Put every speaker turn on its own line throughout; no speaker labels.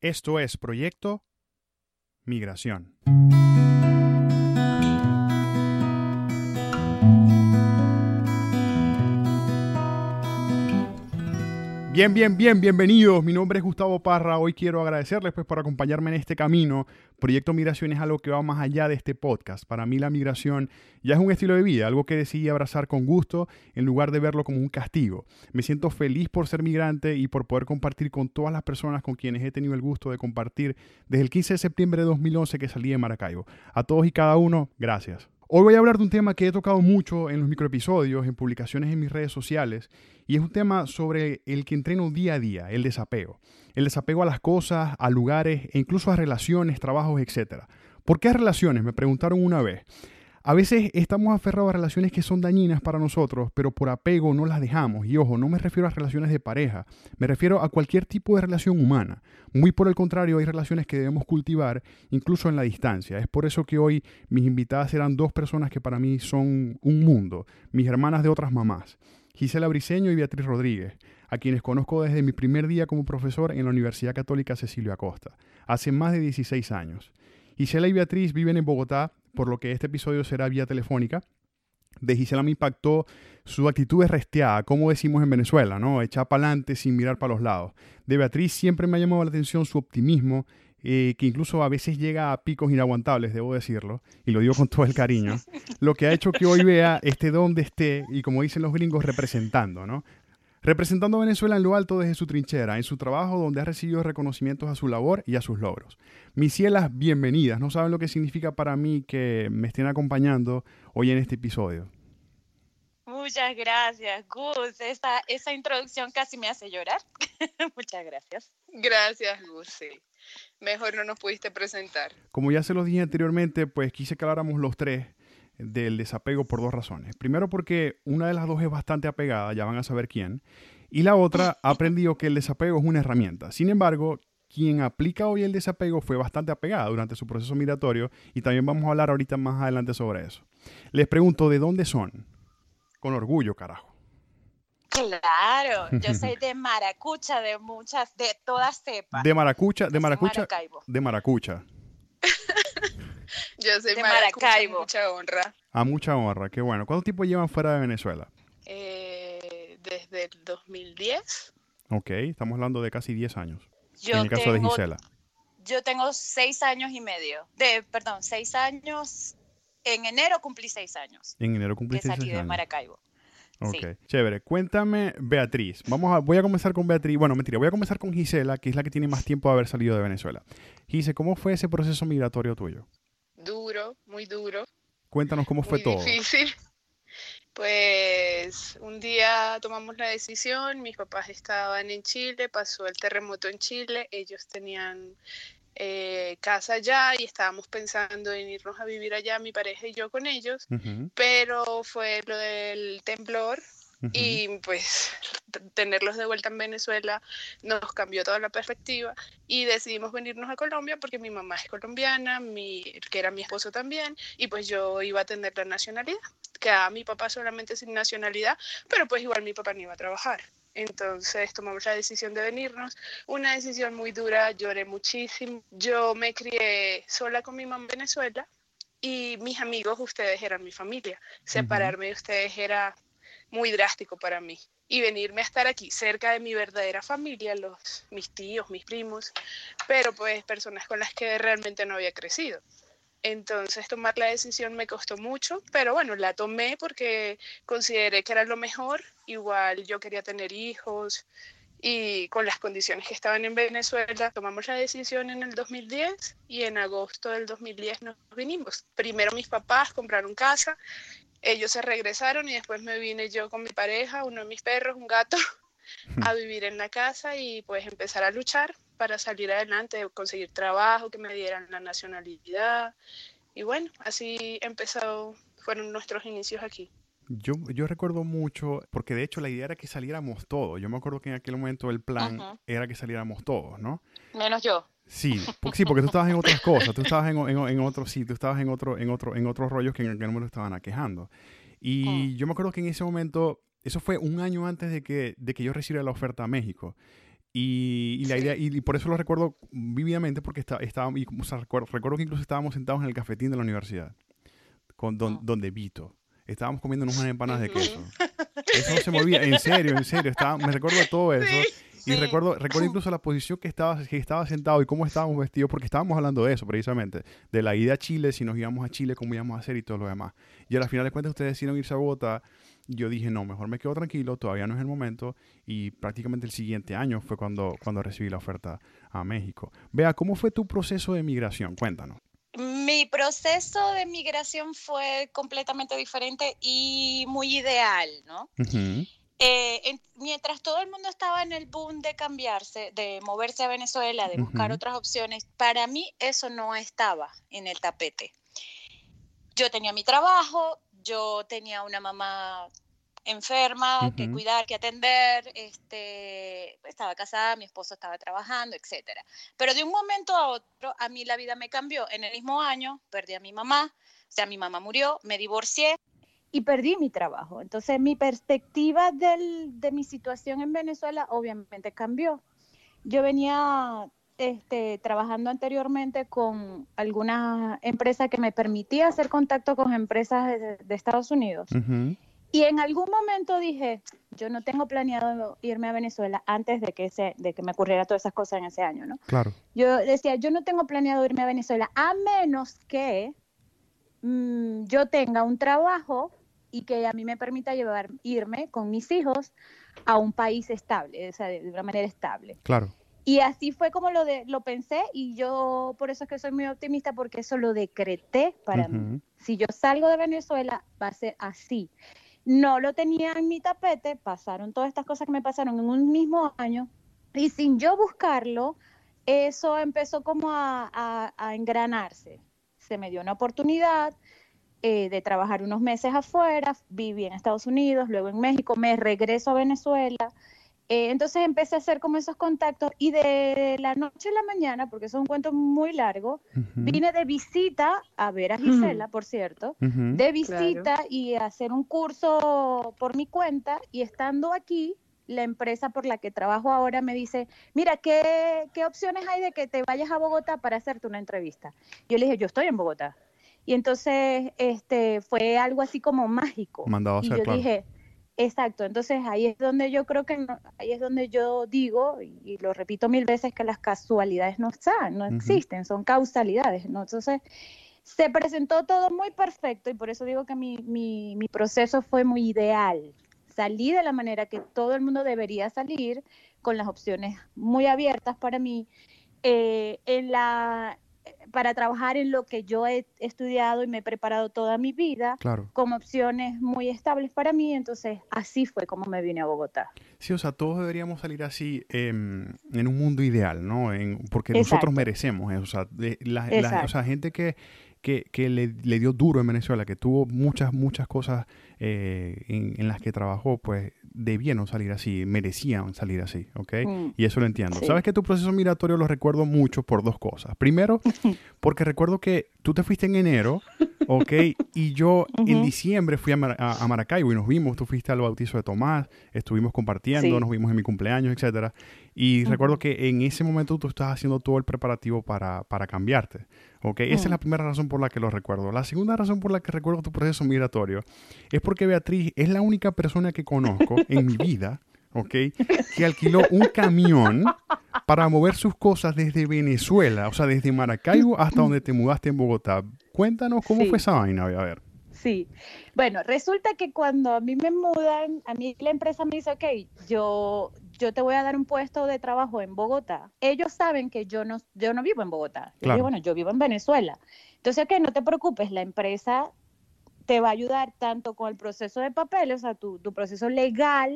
Esto es Proyecto Migración. Bien, bien, bien, bienvenidos. Mi nombre es Gustavo Parra. Hoy quiero agradecerles pues, por acompañarme en este camino. Proyecto Migración es algo que va más allá de este podcast. Para mí la migración ya es un estilo de vida, algo que decidí abrazar con gusto en lugar de verlo como un castigo. Me siento feliz por ser migrante y por poder compartir con todas las personas con quienes he tenido el gusto de compartir desde el 15 de septiembre de 2011 que salí de Maracaibo. A todos y cada uno, gracias. Hoy voy a hablar de un tema que he tocado mucho en los microepisodios, en publicaciones en mis redes sociales, y es un tema sobre el que entreno día a día, el desapego. El desapego a las cosas, a lugares e incluso a relaciones, trabajos, etc. ¿Por qué relaciones? Me preguntaron una vez. A veces estamos aferrados a relaciones que son dañinas para nosotros, pero por apego no las dejamos. Y ojo, no me refiero a relaciones de pareja, me refiero a cualquier tipo de relación humana. Muy por el contrario, hay relaciones que debemos cultivar incluso en la distancia. Es por eso que hoy mis invitadas serán dos personas que para mí son un mundo, mis hermanas de otras mamás, Gisela Briceño y Beatriz Rodríguez, a quienes conozco desde mi primer día como profesor en la Universidad Católica Cecilio Acosta, hace más de 16 años. Gisela y Beatriz viven en Bogotá por lo que este episodio será vía telefónica. De Gisela me impactó su actitud de resteada, como decimos en Venezuela, ¿no? Echar para adelante sin mirar para los lados. De Beatriz siempre me ha llamado la atención su optimismo, eh, que incluso a veces llega a picos inaguantables, debo decirlo, y lo digo con todo el cariño, lo que ha hecho que hoy vea este donde esté y como dicen los gringos, representando, ¿no? representando a Venezuela en lo alto desde su trinchera, en su trabajo donde ha recibido reconocimientos a su labor y a sus logros. Mis cielas, bienvenidas. No saben lo que significa para mí que me estén acompañando hoy en este episodio.
Muchas gracias, Gus. Esa, esa introducción casi me hace llorar. Muchas gracias.
Gracias, Gus. Mejor no nos pudiste presentar.
Como ya se los dije anteriormente, pues quise que habláramos los tres del desapego por dos razones. Primero porque una de las dos es bastante apegada, ya van a saber quién, y la otra ha aprendido que el desapego es una herramienta. Sin embargo, quien aplica hoy el desapego fue bastante apegada durante su proceso migratorio y también vamos a hablar ahorita más adelante sobre eso. Les pregunto, ¿de dónde son? Con orgullo, carajo.
Claro, yo soy de Maracucha, de muchas, de todas cepas.
De Maracucha, de Maracucha, de Maracucha.
Yo soy de Maracaibo. A mucha honra.
A mucha honra, qué bueno. ¿Cuánto tiempo llevan fuera de Venezuela?
Eh, desde el 2010.
Ok, estamos hablando de casi 10 años. en el caso de Gisela.
Yo tengo 6 años y medio. De, perdón, 6 años. En enero cumplí 6 años.
En enero cumplí 6 años.
de Maracaibo.
Ok, chévere. Cuéntame, Beatriz. Vamos a, voy a comenzar con Beatriz. Bueno, mentira, voy a comenzar con Gisela, que es la que tiene más tiempo de haber salido de Venezuela. Gise, ¿cómo fue ese proceso migratorio tuyo?
duro, muy duro.
Cuéntanos cómo fue todo.
Difícil. Pues un día tomamos la decisión, mis papás estaban en Chile, pasó el terremoto en Chile, ellos tenían eh, casa allá y estábamos pensando en irnos a vivir allá, mi pareja y yo con ellos, pero fue lo del temblor y pues tenerlos de vuelta en Venezuela nos cambió toda la perspectiva y decidimos venirnos a Colombia porque mi mamá es colombiana, mi, que era mi esposo también, y pues yo iba a tener la nacionalidad. Quedaba mi papá solamente sin nacionalidad, pero pues igual mi papá no iba a trabajar. Entonces tomamos la decisión de venirnos. Una decisión muy dura, lloré muchísimo. Yo me crié sola con mi mamá en Venezuela y mis amigos, ustedes eran mi familia. Separarme de ustedes era muy drástico para mí. Y venirme a estar aquí cerca de mi verdadera familia, los, mis tíos, mis primos, pero pues personas con las que realmente no había crecido. Entonces tomar la decisión me costó mucho, pero bueno, la tomé porque consideré que era lo mejor. Igual yo quería tener hijos y con las condiciones que estaban en Venezuela, tomamos la decisión en el 2010 y en agosto del 2010 nos vinimos. Primero mis papás compraron casa ellos se regresaron y después me vine yo con mi pareja, uno de mis perros, un gato, a vivir en la casa y pues empezar a luchar para salir adelante, conseguir trabajo, que me dieran la nacionalidad. Y bueno, así empezó, fueron nuestros inicios aquí.
Yo, yo recuerdo mucho, porque de hecho la idea era que saliéramos todos. Yo me acuerdo que en aquel momento el plan era que saliéramos todos, ¿no?
Menos yo.
Sí, porque, sí, porque tú estabas en otras cosas, tú estabas en, en, en otro, sí, tú estabas en otro, en otro, en otros rollos que en aquel momento estaban aquejando. Y oh. yo me acuerdo que en ese momento, eso fue un año antes de que, de que yo recibiera la oferta a México. Y, la idea, y, por eso lo recuerdo vividamente, porque está, estaba, y, recuerdo, recuerdo, que incluso estábamos sentados en el cafetín de la universidad, con don, donde Vito. Estábamos comiendo unas empanadas de queso. Eso no se movía, en serio, en serio. Estaba, me recuerdo todo eso. Y recuerdo, recuerdo incluso la posición que estaba, que estaba sentado y cómo estábamos vestidos, porque estábamos hablando de eso precisamente, de la ida a Chile, si nos íbamos a Chile, cómo íbamos a hacer y todo lo demás. Y a la final de cuentas ustedes decidieron irse a Bogotá. Yo dije, no, mejor me quedo tranquilo, todavía no es el momento. Y prácticamente el siguiente año fue cuando, cuando recibí la oferta a México. Vea, ¿cómo fue tu proceso de migración? Cuéntanos.
Mi proceso de migración fue completamente diferente y muy ideal, ¿no? Eh, mientras todo el mundo estaba en el boom de cambiarse, de moverse a Venezuela, de buscar otras opciones, para mí eso no estaba en el tapete. Yo tenía mi trabajo, yo tenía una mamá enferma, que cuidar, que atender, este, estaba casada, mi esposo estaba trabajando, etc. Pero de un momento a otro, a mí la vida me cambió. En el mismo año, perdí a mi mamá, o sea, mi mamá murió, me divorcié, y perdí mi trabajo. Entonces mi perspectiva del, de mi situación en Venezuela obviamente cambió. Yo venía este, trabajando anteriormente con alguna empresa que me permitía hacer contacto con empresas de, Estados Unidos. Y en algún momento dije, yo no tengo planeado irme a Venezuela antes de que, se, de que me ocurriera todas esas cosas en ese año, ¿no?
Claro.
Yo decía, yo no tengo planeado irme a Venezuela a menos que mm, yo tenga un trabajo y que a mí me permita llevar, irme con mis hijos a un país estable, o sea, de, una manera estable.
Claro.
Y así fue como lo, de, lo pensé y yo por eso es que soy muy optimista porque eso lo decreté para mí. Si yo salgo de Venezuela, va a ser así. No lo tenía en mi tapete, pasaron todas estas cosas que me pasaron en un mismo año y sin yo buscarlo, eso empezó como a, a, engranarse. Se me dio una oportunidad, eh, de trabajar unos meses afuera, viví en Estados Unidos, luego en México, me regreso a Venezuela. Eh, entonces empecé a hacer como esos contactos y de la noche a la mañana, porque eso es un cuento muy largo, vine de visita a ver a Gisela, por cierto, de visita y hacer un curso por mi cuenta y estando aquí, la empresa por la que trabajo ahora me dice, mira, ¿qué, ¿qué opciones hay de que te vayas a Bogotá para hacerte una entrevista? Yo le dije, yo estoy en Bogotá. Y entonces este, fue algo así como mágico.
Mandado a
y yo dije, exacto, entonces ahí es donde yo creo que, ahí es donde yo digo, y, lo repito mil veces, que las casualidades no están, no existen, son causalidades, ¿no? Entonces se presentó todo muy perfecto y por eso digo que mi, mi, mi proceso fue muy ideal. Salí de la manera que todo el mundo debería salir, con las opciones muy abiertas para mí. Eh, en la para trabajar en lo que yo he estudiado y me he preparado toda mi vida, como opciones muy estables para mí, entonces así fue como me vine a Bogotá.
Sí, o sea, todos deberíamos salir así em, en un mundo ideal, ¿no? En, porque nosotros merecemos eso, o sea, la, o sea gente que que, le, dio duro en Venezuela, que tuvo muchas, muchas cosas eh, en, las que trabajó, pues debían salir así, merecían salir así, ¿ok? Mm. Y eso lo entiendo. Sabes que tu proceso migratorio lo recuerdo mucho por dos cosas. Primero, porque recuerdo que tú te fuiste en enero, ¿ok? Y yo en diciembre fui a, Maracaibo y nos vimos, tú fuiste al bautizo de Tomás, estuvimos compartiendo, nos vimos en mi cumpleaños, etcétera. Y recuerdo que en ese momento tú estás haciendo todo el preparativo para, para cambiarte. ¿ok? Esa es la primera razón por la que lo recuerdo. La segunda razón por la que recuerdo tu proceso migratorio es porque Beatriz es la única persona que conozco en mi vida, ¿ok? Que alquiló un camión para mover sus cosas desde Venezuela, o sea, desde Maracaibo hasta donde te mudaste en Bogotá. Cuéntanos cómo fue esa vaina, a ver.
Sí, bueno, resulta que cuando a mí me mudan, a mí la empresa me dice, ok, yo, yo te voy a dar un puesto de trabajo en Bogotá. Ellos saben que yo no, yo no vivo en Bogotá. Yo digo, bueno, yo vivo en Venezuela. Entonces, ok, no te preocupes, la empresa te va a ayudar tanto con el proceso de papeles, o sea, tu, tu proceso legal,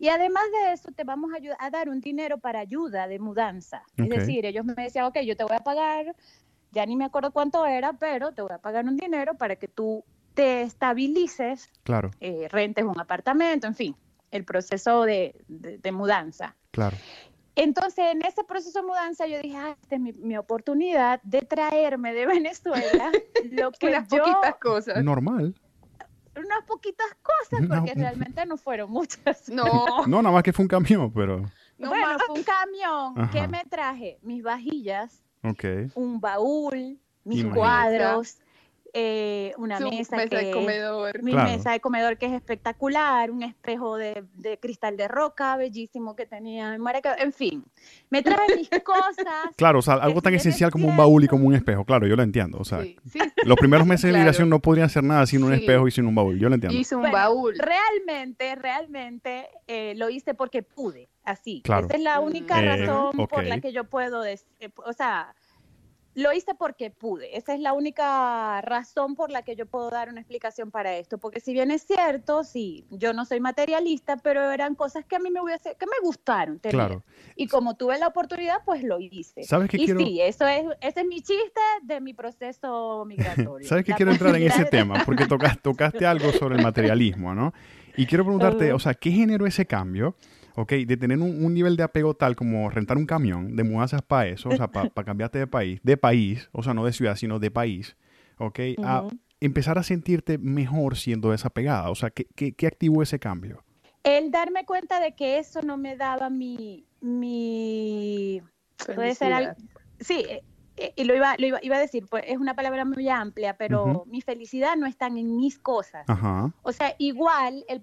y además de eso te vamos a, ayudar, a dar un dinero para ayuda de mudanza. Es decir, ellos me decían, ok, yo te voy a pagar, ya ni me acuerdo cuánto era, pero te voy a pagar un dinero para que tú te estabilices,
claro.
Eh, rentes un apartamento, en fin, el proceso de, mudanza.
Claro.
Entonces, en ese proceso de mudanza, yo dije, ah, esta es mi, oportunidad de traerme de Venezuela lo que
Unas poquitas cosas.
Normal.
Unas poquitas cosas, porque realmente no fueron muchas.
No.
no, nada más que fue un camión, pero...
bueno, fue un camión. ¿Qué me traje? Mis vajillas, un baúl, mis cuadros, eh, una mesa, de
comedor.
Mi mesa de comedor que es espectacular, un espejo de, cristal de roca bellísimo que tenía en Maracaibo, en fin, me trae mis cosas.
Claro, o sea, algo tan esencial como un baúl y como un espejo, claro, yo lo entiendo, o sea, los primeros meses de migración no podrían hacer nada sin un espejo y sin un baúl, yo lo entiendo.
Hice un baúl.
Realmente, realmente eh, lo hice porque pude, así. Esa es la única mm. razón por la que yo puedo, decir, eh, o sea, lo hice porque pude. Esa es la única razón por la que yo puedo dar una explicación para esto. Porque si bien es cierto, sí, yo no soy materialista, pero eran cosas que a mí me hubiese, que me gustaron. Claro. Y como tuve la oportunidad, pues lo hice.
¿Sabes qué
y
quiero...
sí, eso es, ese es mi chiste de mi proceso migratorio.
¿Sabes que quiero entrar en ese tema? Porque tocaste, tocaste algo sobre el materialismo, ¿no? Y quiero preguntarte, o sea, ¿qué generó ese cambio? ¿Ok? De tener un, nivel de apego tal como rentar un camión, de mudanzas para eso, o sea, para cambiarte de país, de país, o sea, no de ciudad, sino de país, ¿ok? A empezar a sentirte mejor siendo desapegada, o sea, ¿qué, qué, activó ese cambio?
El darme cuenta de que eso no me daba mi... mi puede ser algo... Sí, eh, eh, y lo iba, lo iba, iba, a decir, pues es una palabra muy amplia, pero mi felicidad no está en mis cosas. O sea, igual el,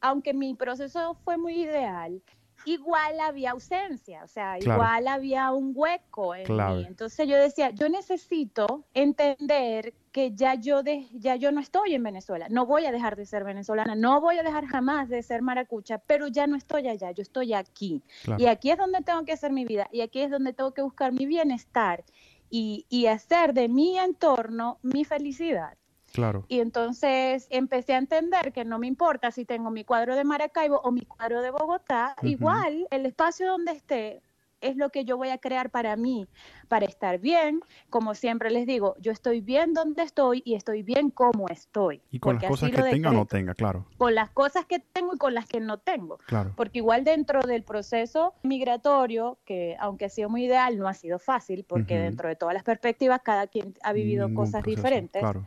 aunque mi proceso fue muy ideal, igual había ausencia, o sea, igual había un hueco en mí. Entonces yo decía, yo necesito entender que ya yo, de, ya yo no estoy en Venezuela, no voy a dejar de ser venezolana, no voy a dejar jamás de ser maracucha, pero ya no estoy allá, yo estoy aquí. Y aquí es donde tengo que hacer mi vida, y aquí es donde tengo que buscar mi bienestar y, y hacer de mi entorno mi felicidad.
Claro.
Y entonces empecé a entender que no me importa si tengo mi cuadro de Maracaibo o mi cuadro de Bogotá, igual el espacio donde esté es lo que yo voy a crear para mí, para estar bien. Como siempre les digo, yo estoy bien donde estoy y estoy bien como estoy.
Y con las cosas que tenga o no tenga, claro.
Con las cosas que tengo y con las que no tengo. Claro. Porque igual dentro del proceso migratorio, que aunque ha sido muy ideal, no ha sido fácil, porque dentro de todas las perspectivas, cada quien ha vivido cosas diferentes. Claro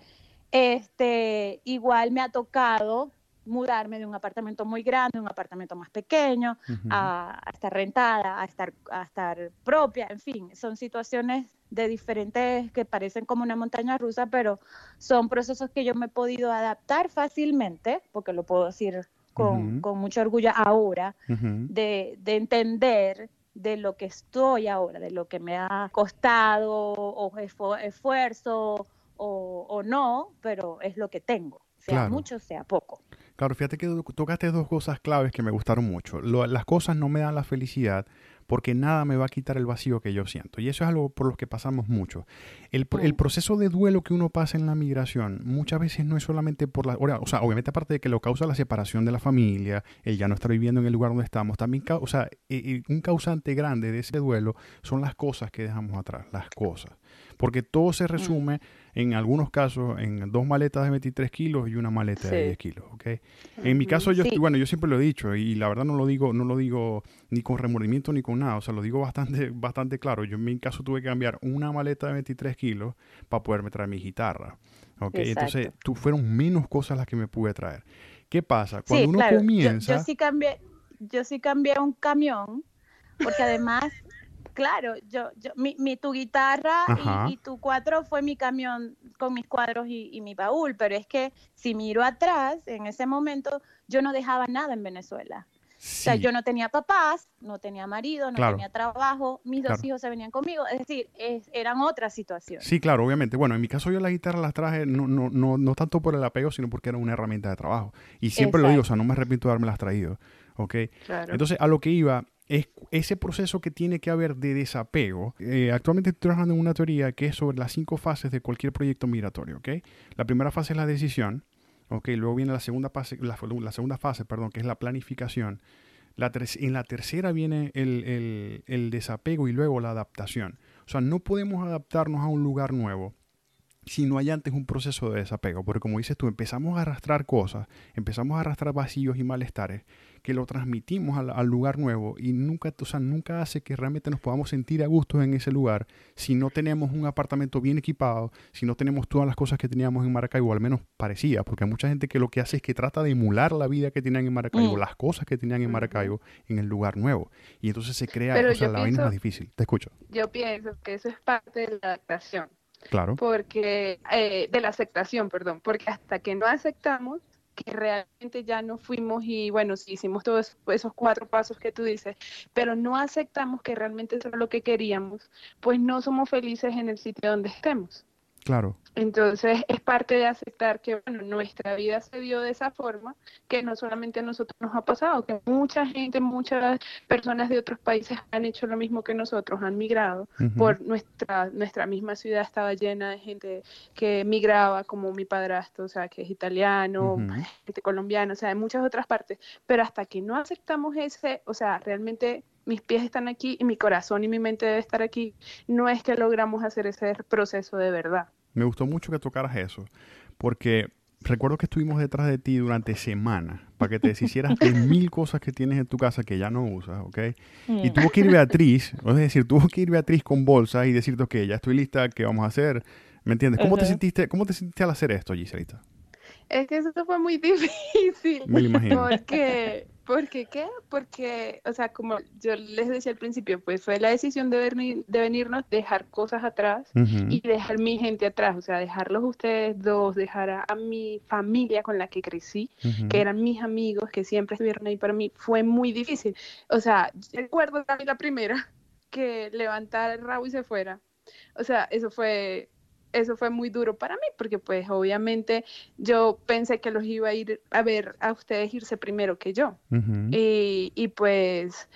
este, igual me ha tocado mudarme de un apartamento muy grande a un apartamento más pequeño, a, estar rentada, a estar, a estar propia, en fin, son situaciones de diferentes que parecen como una montaña rusa, pero son procesos que yo me he podido adaptar fácilmente, porque lo puedo decir con, con mucho orgullo ahora, de, de entender de lo que estoy ahora, de lo que me ha costado o esfuerzo o, no, pero es lo que tengo, sea mucho, sea poco.
Claro, fíjate que tocaste dos cosas claves que me gustaron mucho. las cosas no me dan la felicidad porque nada me va a quitar el vacío que yo siento. Y eso es algo por lo que pasamos mucho. El, el, proceso de duelo que uno pasa en la migración muchas veces no es solamente por la... O sea, obviamente aparte de que lo causa la separación de la familia, el ya no estar viviendo en el lugar donde estamos, también, o sea, un causante grande de ese duelo son las cosas que dejamos atrás, las cosas. Porque todo se mm. En algunos casos en dos maletas de 23 kilos y una maleta de 10 kilos, ¿ok? En mi caso yo, bueno, yo siempre lo he dicho y la verdad no lo digo, no lo digo ni con remordimiento ni con nada, o sea, lo digo bastante, bastante claro. Yo en mi caso tuve que cambiar una maleta de 23 kilos para poderme traer mi guitarra, ¿ok? Entonces, tú, fueron menos cosas las que me pude traer. ¿Qué pasa? Cuando uno comienza...
Yo, sí cambié, yo sí cambié un camión, porque además claro, yo, yo mi, mi tu guitarra y, tu cuatro fue mi camión con mis cuadros y, mi baúl, pero es que si miro atrás, en ese momento yo no dejaba nada en Venezuela. O sea, yo no tenía papás, no tenía marido, no tenía trabajo, mis dos hijos se venían conmigo, es decir, eran otras situaciones.
Sí, claro, obviamente. Bueno, en mi caso yo la guitarra las traje no, no, no, no tanto por el apego, sino porque era una herramienta de trabajo. Y siempre lo digo, o sea, no me arrepiento de haberme las traído. ¿ok? Entonces, a lo que iba es ese proceso que tiene que haber de desapego. Eh, actualmente estoy trabajando en una teoría que es sobre las cinco fases de cualquier proyecto migratorio. ¿okay? La primera fase es la decisión. ¿okay? Luego viene la segunda fase, la, segunda fase perdón, que es la planificación. La en la tercera viene el, el desapego y luego la adaptación. O sea, no podemos adaptarnos a un lugar nuevo si no hay antes un proceso de desapego. Porque como dices tú, empezamos a arrastrar cosas, empezamos a arrastrar vacíos y malestares que lo transmitimos al, lugar nuevo y nunca, o sea, nunca hace que realmente nos podamos sentir a gusto en ese lugar si no tenemos un apartamento bien equipado, si no tenemos todas las cosas que teníamos en Maracaibo, al menos parecía, porque hay mucha gente que lo que hace es que trata de emular la vida que tenían en Maracaibo, mm. las cosas que tenían en Maracaibo en el lugar nuevo. Y entonces se crea, o sea, la vaina es más difícil. Te escucho.
Yo pienso que eso es parte de la adaptación.
Claro.
Porque, eh, de la aceptación, perdón, porque hasta que no aceptamos que realmente ya no fuimos y bueno, sí hicimos todos esos cuatro pasos que tú dices, pero no aceptamos que realmente eso es lo que queríamos, pues no somos felices en el sitio donde estemos.
Claro.
Entonces es parte de aceptar que bueno, nuestra vida se dio de esa forma, que no solamente a nosotros nos ha pasado, que mucha gente, muchas personas de otros países han hecho lo mismo que nosotros, han migrado por nuestra nuestra misma ciudad estaba llena de gente que migraba como mi padrastro, o sea, que es italiano, gente colombiano, o sea, de muchas otras partes, pero hasta que no aceptamos ese, o sea, realmente mis pies están aquí y mi corazón y mi mente debe estar aquí, no es que logramos hacer ese proceso de verdad.
Me gustó mucho que tocaras eso, porque recuerdo que estuvimos detrás de ti durante semanas para que te deshicieras de mil cosas que tienes en tu casa que ya no usas, ¿ok? Y tuvo que ir Beatriz, es decir, tuvo que ir Beatriz con bolsas y decirte, ok, ya estoy lista, ¿qué vamos a hacer? ¿Me entiendes? ¿Cómo, te, sentiste, ¿Cómo te sentiste al hacer esto, Giselita?
Es que eso fue muy difícil.
Me imagino.
Porque ¿Por qué Porque, o sea, como yo les decía al principio, pues fue la decisión de, venir, de venirnos, dejar cosas atrás y dejar mi gente atrás, o sea, dejarlos ustedes dos, dejar a, mi familia con la que crecí, que eran mis amigos, que siempre estuvieron ahí para mí, fue muy difícil. O sea, recuerdo la primera que levantara el rabo y se fuera. O sea, eso fue eso fue muy duro para mí, porque pues obviamente yo pensé que los iba a ir a ver a ustedes irse primero que yo. y, y, pues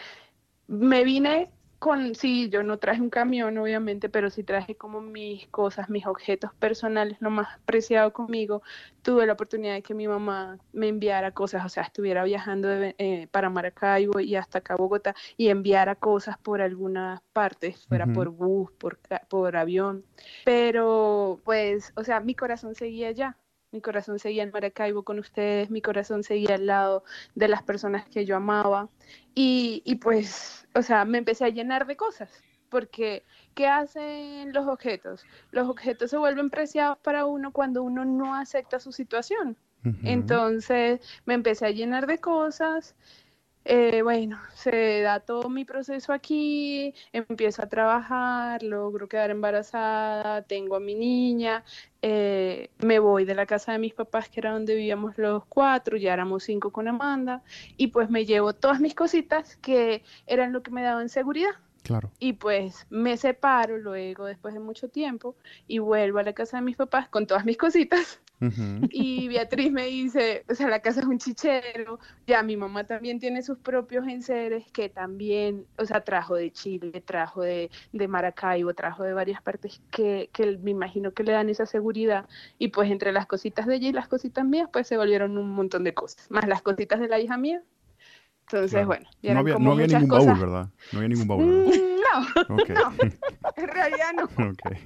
me vine con, sí, yo no traje un camión, obviamente, pero sí traje como mis cosas, mis objetos personales, lo más preciado conmigo. Tuve la oportunidad de que mi mamá me enviara cosas, o sea, estuviera viajando eh, para Maracaibo y hasta acá Bogotá y enviara cosas por algunas partes, fuera por bus, por, por avión. Pero, pues, o sea, mi corazón seguía allá mi corazón seguía en Maracaibo con ustedes, mi corazón seguía al lado de las personas que yo amaba y, y pues, o sea, me empecé a llenar de cosas, porque ¿qué hacen los objetos? Los objetos se vuelven preciados para uno cuando uno no acepta su situación. Entonces me empecé a llenar de cosas eh, bueno, se da todo mi proceso aquí, empiezo a trabajar, logro quedar embarazada, tengo a mi niña, eh, me voy de la casa de mis papás, que era donde vivíamos los cuatro, ya éramos cinco con Amanda, y pues me llevo todas mis cositas que eran lo que me daban seguridad.
Claro.
Y pues me separo luego, después de mucho tiempo, y vuelvo a la casa de mis papás con todas mis cositas. Y Beatriz me dice, o sea, la casa es un chichero, ya mi mamá también tiene sus propios enseres que también, o sea, trajo de Chile, trajo de, de Maracaibo, trajo de varias partes que, que me imagino que le dan esa seguridad. Y pues entre las cositas de ella y las cositas mías, pues se volvieron un montón de cosas, más las cositas de la hija mía. Entonces, bueno,
no había, no había ningún baúl, ¿verdad? No había ningún baúl. ¿verdad?
Mm, no, no, en realidad no.
Okay.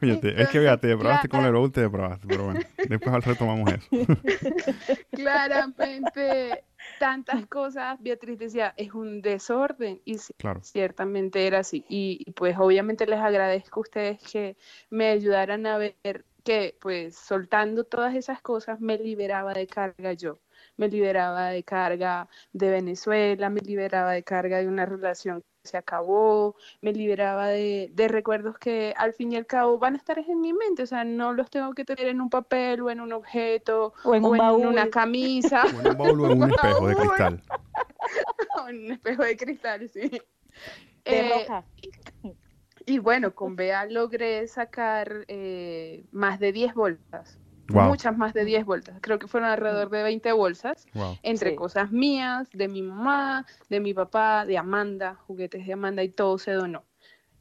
es que vea, te depravaste con el baúl, te depravaste, pero bueno, después retomamos eso.
Claramente, tantas cosas, Beatriz decía, es un desorden, y ciertamente era así. Y, pues obviamente les agradezco a ustedes que me ayudaran a ver que pues soltando todas esas cosas me liberaba de carga yo me liberaba de carga de Venezuela, me liberaba de carga de una relación se acabó, me liberaba de, recuerdos que al fin y al cabo van a estar en mi mente, o sea, no los tengo que tener en un papel o en un objeto o en, una camisa.
O en un baúl o en un espejo de cristal.
o en un espejo de cristal, sí. Eh, y, bueno, con Bea logré sacar eh, más de 10 bolsas muchas más de 10 bolsas. Creo que fueron alrededor de 20 bolsas, entre cosas mías, de mi mamá, de mi papá, de Amanda, juguetes de Amanda y todo se donó.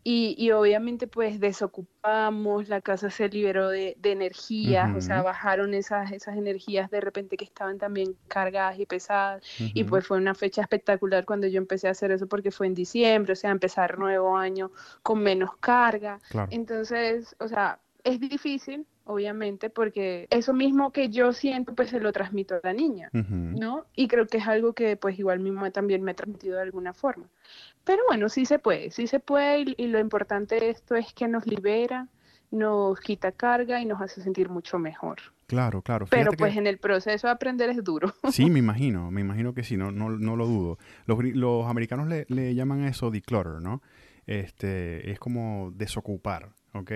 Y, y obviamente pues desocupamos, la casa se liberó de, de energías, o sea, bajaron esas, esas energías de repente que estaban también cargadas y pesadas. Y pues fue una fecha espectacular cuando yo empecé a hacer eso porque fue en diciembre, o sea, empezar nuevo año con menos carga. Entonces, o sea, es difícil, obviamente, porque eso mismo que yo siento, pues se lo transmito a la niña, ¿no? Y creo que es algo que pues igual mi mamá también me ha transmitido de alguna forma. Pero bueno, sí se puede, sí se puede y, lo importante de esto es que nos libera, nos quita carga y nos hace sentir mucho mejor.
Claro, claro.
Pero pues en el proceso de aprender es duro.
Sí, me imagino, me imagino que sí, no, no, no lo dudo. Los, los americanos le, le, llaman a eso declutter, ¿no? Este, es como desocupar, ¿ok?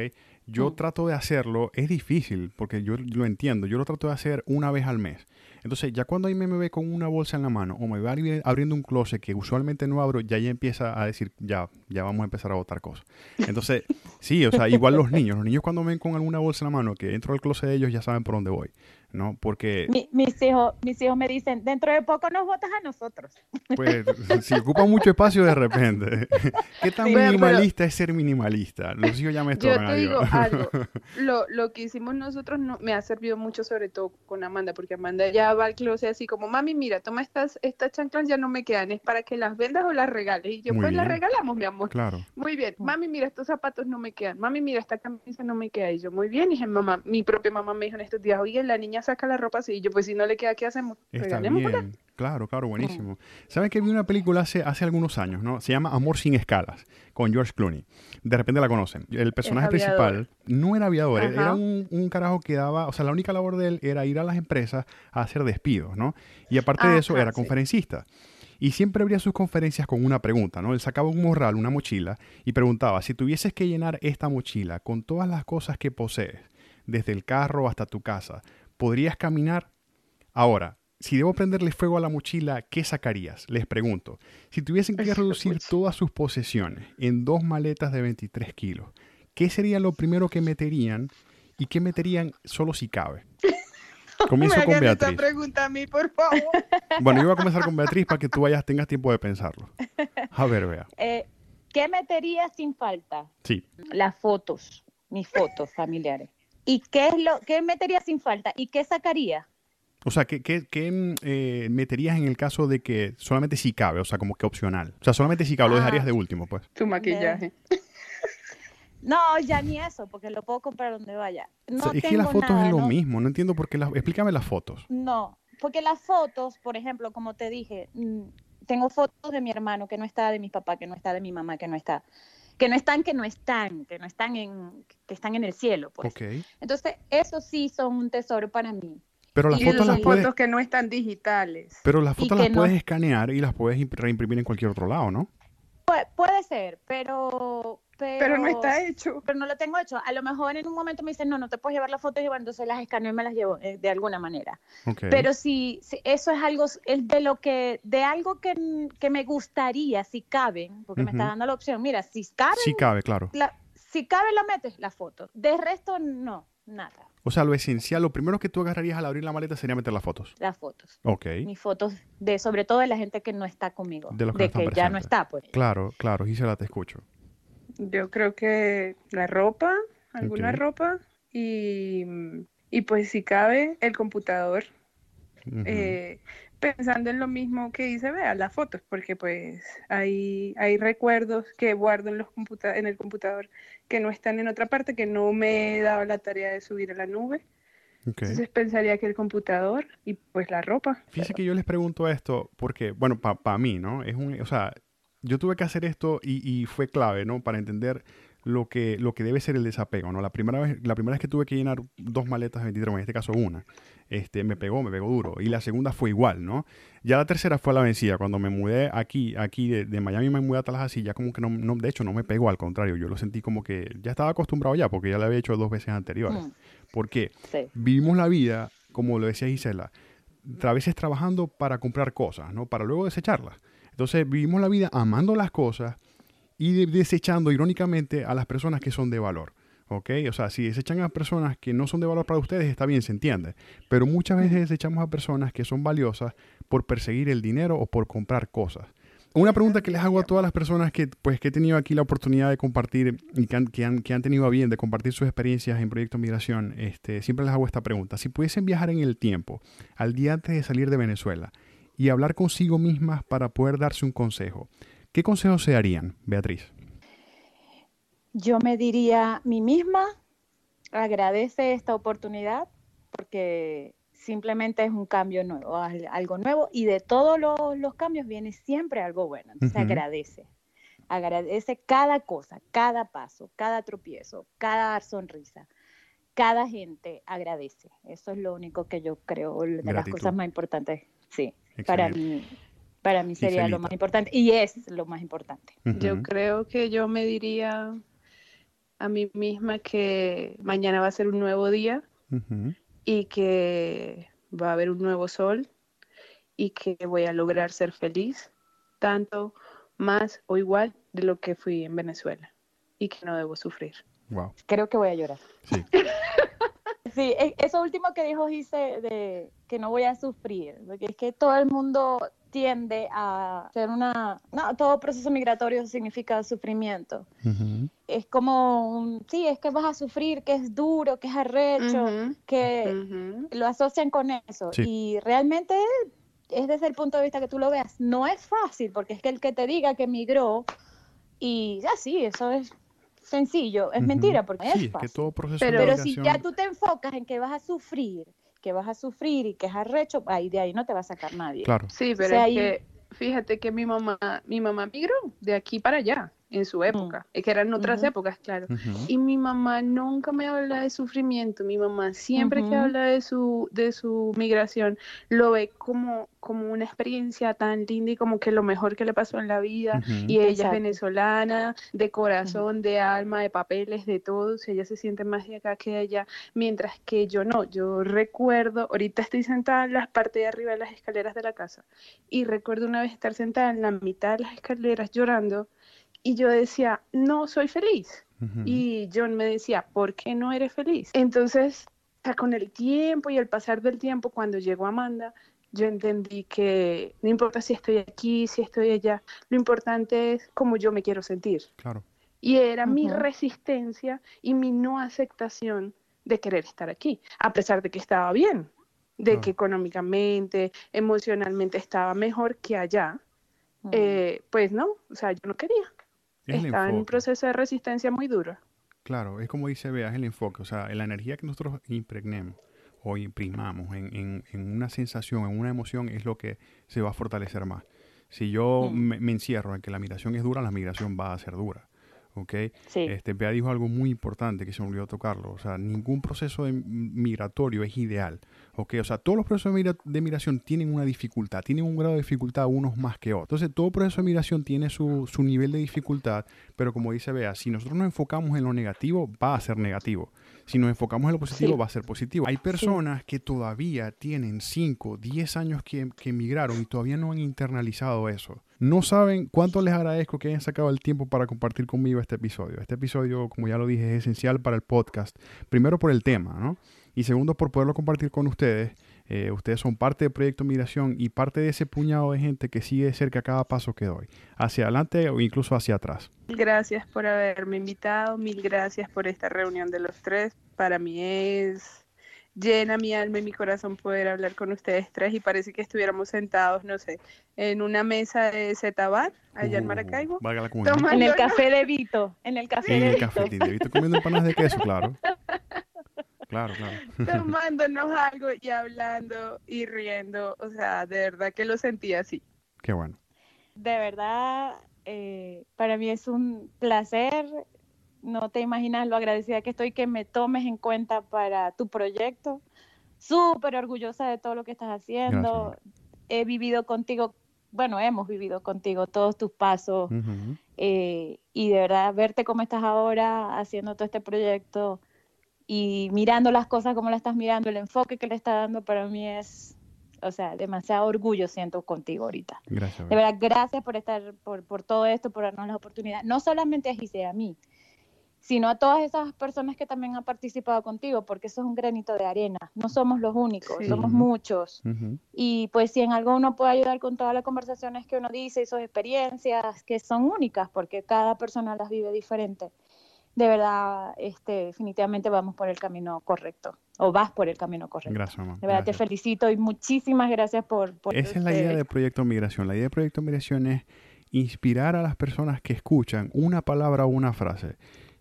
Yo mm. trato de hacerlo, es difícil porque yo lo entiendo, yo lo trato de hacer una vez al mes. Entonces, ya cuando ahí me, ve con una bolsa en la mano o me va abriendo un closet que usualmente no abro, ya ya empieza a decir, ya, ya vamos a empezar a botar cosas. Entonces, sí, o sea, igual los niños, los niños cuando ven con alguna bolsa en la mano que entro al closet de ellos ya saben por dónde voy. ¿No? Porque...
mis, hijos, mis hijos me dicen, dentro de poco nos votas a nosotros.
Pues si ocupa mucho espacio de repente. ¿Qué tan minimalista es ser minimalista? Los hijos ya me
Yo te digo algo, lo, lo, que hicimos nosotros no, me ha servido mucho sobre todo con Amanda, porque Amanda ya va al closet así como, mami, mira, toma estas, estas chanclas, ya no me quedan, es para que las vendas o las regales. Y yo, pues las regalamos, mi amor.
Claro.
Muy bien. Mami, mira, estos zapatos no me quedan. Mami, mira, esta camisa no me queda. Y yo, muy bien. Y dije, mamá, mi propia mamá me dijo en estos días, oye, la niña saca la ropa así. Y yo, pues si no le queda, ¿qué hacemos?
Está bien. Claro, claro, buenísimo. ¿Sabes que vi una película hace, hace algunos años, ¿no? Se llama Amor sin escalas, con George Clooney. De repente la conocen. El personaje principal no era aviador, era un, un, carajo que daba, o sea, la única labor de él era ir a las empresas a hacer despidos, ¿no? Y aparte de eso, era conferencista. Y siempre abría sus conferencias con una pregunta, ¿no? Él sacaba un morral, una mochila, y preguntaba, si tuvieses que llenar esta mochila con todas las cosas que posees, desde el carro hasta tu casa, ¿podrías caminar? Ahora, si debo prenderle fuego a la mochila, ¿qué sacarías? Les pregunto. Si tuviesen que reducir todas sus posesiones en dos maletas de 23 kilos, ¿qué sería lo primero que meterían y qué meterían solo si cabe?
Comienzo con Beatriz. pregunta a mí, por favor.
Bueno, yo voy a comenzar con Beatriz para que tú vayas, tengas tiempo de pensarlo. A ver, vea.
Eh, ¿Qué metería sin falta?
Sí.
Las fotos, mis fotos familiares. ¿Y qué es lo qué metería sin falta? ¿Y qué sacaría?
O sea, ¿qué, qué, eh, meterías en el caso de que solamente si cabe? O sea, como que opcional. O sea, solamente si cabe, lo dejarías de último, pues.
Tu maquillaje.
No, ya ni eso, porque lo puedo comprar donde vaya. No
es que las fotos es lo mismo, no entiendo por qué las... Explícame las fotos.
No, porque las fotos, por ejemplo, como te dije, mm, tengo fotos de mi hermano que no está, de mi papá que no está, de mi mamá que no está que no están, que no están, que no están en, que están en el cielo, pues. Entonces, eso sí son un tesoro para mí.
Pero las fotos las puedes...
que no están digitales.
Pero las fotos las puedes escanear y las puedes reimprimir en cualquier otro lado, ¿no?
puede ser, pero
pero, no está hecho.
Pero no lo tengo hecho. A lo mejor en un momento me dicen, no, no te puedes llevar las fotos y bueno, entonces las escaneo y me las llevo eh, de alguna manera. Pero si, eso es algo, es de lo que, de algo que, me gustaría, si cabe, porque me está dando la opción, mira, si cabe.
Si cabe, claro.
si cabe, lo metes la foto. De resto, no, nada.
O sea, lo esencial, lo primero que tú agarrarías al abrir la maleta sería meter las fotos.
Las fotos.
Ok.
Mis fotos, de, sobre todo de la gente que no está conmigo. De los que, que ya no está, pues.
Claro, claro, Gisela, te escucho.
Yo creo que la ropa, alguna ropa y, y, pues si cabe el computador. Eh, pensando en lo mismo que dice vea las fotos, porque pues hay, hay recuerdos que guardo en, los en el computador que no están en otra parte, que no me he dado la tarea de subir a la nube. Entonces pensaría que el computador y pues la ropa.
Fíjese que yo les pregunto esto porque, bueno, para mí, ¿no? Es un, o sea, yo tuve que hacer esto y, fue clave, ¿no? Para entender lo que, lo que debe ser el desapego, ¿no? La primera vez, la primera vez que tuve que llenar dos maletas de 23, en este caso una, este, me pegó, me pegó duro. Y la segunda fue igual, ¿no? Ya la tercera fue la vencida. Cuando me mudé aquí, aquí de, de Miami me mudé a Tallahassee, ya como que no, no, de hecho no me pegó, al contrario, yo lo sentí como que ya estaba acostumbrado ya, porque ya lo había hecho dos veces anteriores. Mm. Porque vivimos la vida, como lo decía Gisela, a veces trabajando para comprar cosas, ¿no? Para luego desecharlas. Entonces vivimos la vida amando las cosas y desechando irónicamente a las personas que son de valor. ¿Ok? O sea, si desechan a personas que no son de valor para ustedes, está bien, se entiende. Pero muchas veces desechamos a personas que son valiosas por perseguir el dinero o por comprar cosas. Una pregunta que les hago a todas las personas que, pues, que he tenido aquí la oportunidad de compartir y que han, que han, que han tenido a bien de compartir sus experiencias en Proyecto Migración, este, siempre les hago esta pregunta. Si pudiesen viajar en el tiempo, al día antes de salir de Venezuela, y hablar consigo mismas para poder darse un consejo. ¿Qué consejos se darían, Beatriz?
Yo me diría a mí misma, agradece esta oportunidad porque simplemente es un cambio nuevo, algo nuevo y de todos los, cambios viene siempre algo bueno. Entonces agradece, agradece cada cosa, cada paso, cada tropiezo, cada sonrisa. Cada gente agradece. Eso es lo único que yo creo de las cosas más importantes. Sí, para mí, para mí sería lo más importante y es lo más importante.
Yo creo que yo me diría a mí misma que mañana va a ser un nuevo día y que va a haber un nuevo sol y que voy a lograr ser feliz, tanto más o igual de lo que fui en Venezuela y que no debo sufrir.
Wow. Creo que voy a llorar. Sí. sí, e, eso último que dijo Gise de que no voy a sufrir, porque es que todo el mundo tiende a ser una... No, todo proceso migratorio significa sufrimiento. Es como, un, sí, es que vas a sufrir, que es duro, que es arrecho, que lo asocian con eso. Y realmente es desde el punto de vista que tú lo veas. No es fácil, porque es que el que te diga que migró y ya sí, eso es sencillo, es mentira, porque es fácil. pero si ya tú te enfocas en que vas a sufrir que vas a sufrir y que es arrecho, ahí de ahí no te va a sacar nadie.
Claro. Sí, pero es que fíjate que mi mamá, mi mamá migró de aquí para allá en su época, es que eran otras épocas, claro. Y mi mamá nunca me habla de sufrimiento, mi mamá siempre que habla de su, de su migración lo ve como, como una experiencia tan linda y como que lo mejor que le pasó en la vida. Y ella es venezolana, de corazón, de alma, de papeles, de todo, ella se siente más de acá que de allá, mientras que yo no, yo recuerdo, ahorita estoy sentada en la parte de arriba de las escaleras de la casa y recuerdo una vez estar sentada en la mitad de las escaleras llorando y yo decía, no soy feliz. Y John me decía, ¿por qué no eres feliz? Entonces, con el tiempo y el pasar del tiempo, cuando llegó Amanda, yo entendí que no importa si estoy aquí, si estoy allá, lo importante es cómo yo me quiero sentir. Claro. Y era mi resistencia y mi no aceptación de querer estar aquí, a pesar de que estaba bien, de que económicamente, emocionalmente estaba mejor que allá. Eh, pues no, o sea, yo no quería está en un proceso de resistencia muy duro.
Claro, es como dice Bea, es el enfoque, o sea, la energía que nosotros impregnemos o imprimamos en, en, una sensación, en una emoción, es lo que se va a fortalecer más. Si yo mm. me, me, encierro en que la migración es dura, la migración va a ser dura. ¿Ok? Este, Bea dijo algo muy importante que se me olvidó tocarlo. O sea, ningún proceso migratorio es ideal, ¿ok? O sea, todos los procesos de, migración tienen una dificultad, tienen un grado de dificultad unos más que otros. Entonces, todo proceso de migración tiene su, su nivel de dificultad, pero como dice Bea, si nosotros nos enfocamos en lo negativo, va a ser negativo. Si nos enfocamos en lo positivo, va a ser positivo. Hay personas que todavía tienen 5, 10 años que, que emigraron y todavía no han internalizado eso. No saben cuánto les agradezco que hayan sacado el tiempo para compartir conmigo este episodio. Este episodio, como ya lo dije, es esencial para el podcast. Primero por el tema, ¿no? Y segundo por poderlo compartir con ustedes. Eh, ustedes son parte del proyecto Migración y parte de ese puñado de gente que sigue de cerca cada paso que doy, hacia adelante o incluso hacia atrás.
Gracias por haberme invitado, mil gracias por esta reunión de los tres. Para mí es llena mi alma y mi corazón poder hablar con ustedes tres y parece que estuviéramos sentados, no sé, en una mesa de Zetabar, allá en uh, Maracaibo.
en el café de Vito, en el café de Vito. En el café de Vito
comiendo empanadas de queso, claro. Claro, claro.
Tomándonos algo y hablando y riendo. O sea, de verdad que lo sentí así.
Qué bueno.
De verdad, eh, para mí es un placer. No te imaginas lo agradecida que estoy que me tomes en cuenta para tu proyecto. Súper orgullosa de todo lo que estás haciendo. He vivido contigo, bueno, hemos vivido contigo todos tus pasos. Eh, y de verdad, verte cómo estás ahora haciendo todo este proyecto y mirando las cosas como las estás mirando, el enfoque que le está dando para mí es, o sea, demasiado orgullo siento contigo ahorita. Gracias. De verdad, gracias por estar, por, por todo esto, por darnos la oportunidad, no solamente a Gise, a mí, sino a todas esas personas que también han participado contigo, porque eso es un granito de arena. No somos los únicos, somos muchos. Y pues si en algo uno puede ayudar con todas las conversaciones que uno dice y sus experiencias, que son únicas, porque cada persona las vive diferente de verdad, este, definitivamente vamos por el camino correcto o vas por el camino correcto. Gracias, mamá. De verdad te felicito y muchísimas gracias por...
Esa es la idea del Proyecto Migración. La idea del Proyecto Migración es inspirar a las personas que escuchan una palabra o una frase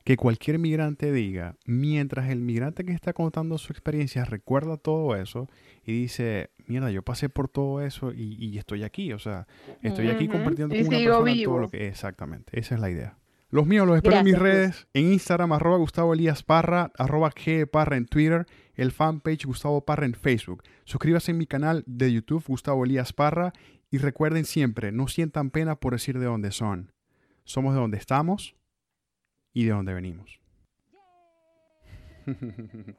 que cualquier migrante diga, mientras el migrante que está contando su experiencia recuerda todo eso y dice, mierda, yo pasé por todo eso y, estoy aquí, o sea, estoy aquí compartiendo con una persona todo lo que... Exactamente, esa es la idea. Los míos los espero en mis redes, en Instagram, arroba Gustavo Elías Parra, arroba G Parra en Twitter, el fanpage Gustavo Parra en Facebook. Suscríbase en mi canal de YouTube, Gustavo Elías Parra, y recuerden siempre, no sientan pena por decir de dónde son. Somos de donde estamos y de dónde venimos.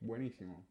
Buenísimo.